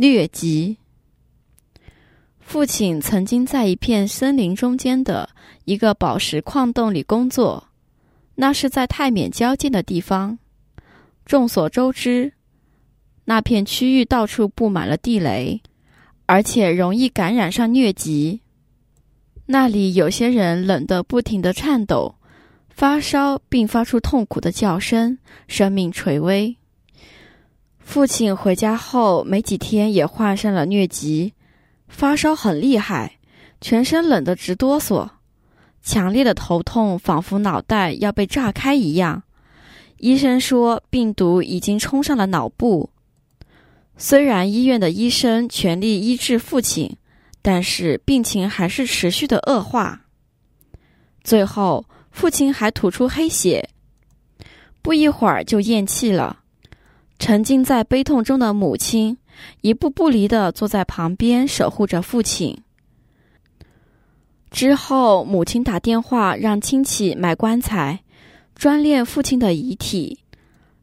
疟疾。父亲曾经在一片森林中间的一个宝石矿洞里工作，那是在泰缅交界的地方。众所周知，那片区域到处布满了地雷，而且容易感染上疟疾。那里有些人冷得不停地颤抖，发烧，并发出痛苦的叫声，生命垂危。父亲回家后没几天也患上了疟疾，发烧很厉害，全身冷得直哆嗦，强烈的头痛仿佛脑袋要被炸开一样。医生说病毒已经冲上了脑部。虽然医院的医生全力医治父亲，但是病情还是持续的恶化。最后，父亲还吐出黑血，不一会儿就咽气了。沉浸在悲痛中的母亲，一步不离的坐在旁边守护着父亲。之后，母亲打电话让亲戚买棺材，专殓父亲的遗体，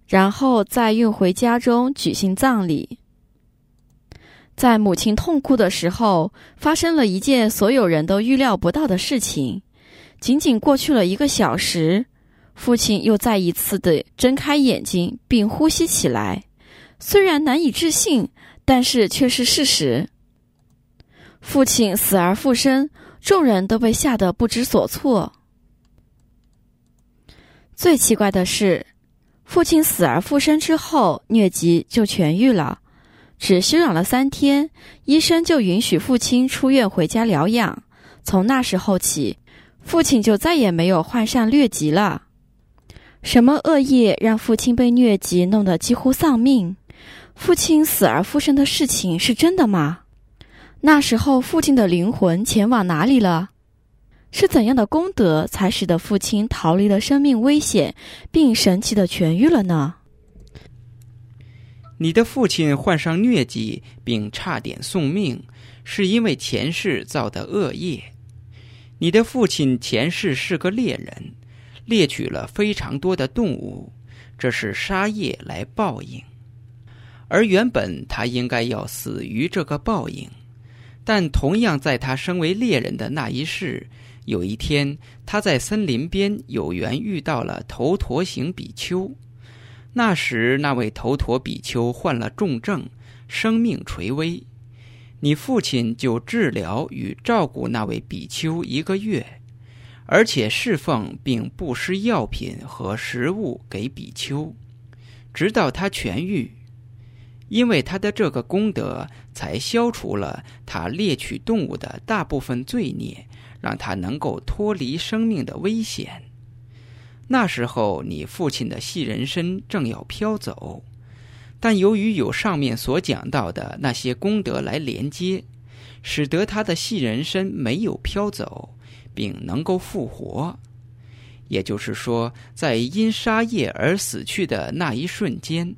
然后再运回家中举行葬礼。在母亲痛哭的时候，发生了一件所有人都预料不到的事情。仅仅过去了一个小时。父亲又再一次的睁开眼睛，并呼吸起来。虽然难以置信，但是却是事实。父亲死而复生，众人都被吓得不知所措。最奇怪的是，父亲死而复生之后，疟疾就痊愈了，只休养了三天，医生就允许父亲出院回家疗养。从那时候起，父亲就再也没有患上疟疾了。什么恶业让父亲被疟疾弄得几乎丧命？父亲死而复生的事情是真的吗？那时候父亲的灵魂前往哪里了？是怎样的功德才使得父亲逃离了生命危险，并神奇的痊愈了呢？你的父亲患上疟疾并差点送命，是因为前世造的恶业。你的父亲前世是个猎人。猎取了非常多的动物，这是杀业来报应。而原本他应该要死于这个报应，但同样在他身为猎人的那一世，有一天他在森林边有缘遇到了头陀行比丘。那时那位头陀比丘患了重症，生命垂危，你父亲就治疗与照顾那位比丘一个月。而且侍奉并布施药品和食物给比丘，直到他痊愈。因为他的这个功德，才消除了他猎取动物的大部分罪孽，让他能够脱离生命的危险。那时候，你父亲的细人身正要飘走，但由于有上面所讲到的那些功德来连接，使得他的细人身没有飘走。并能够复活，也就是说，在因杀业而死去的那一瞬间，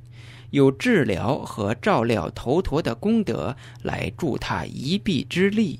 有治疗和照料头陀的功德来助他一臂之力。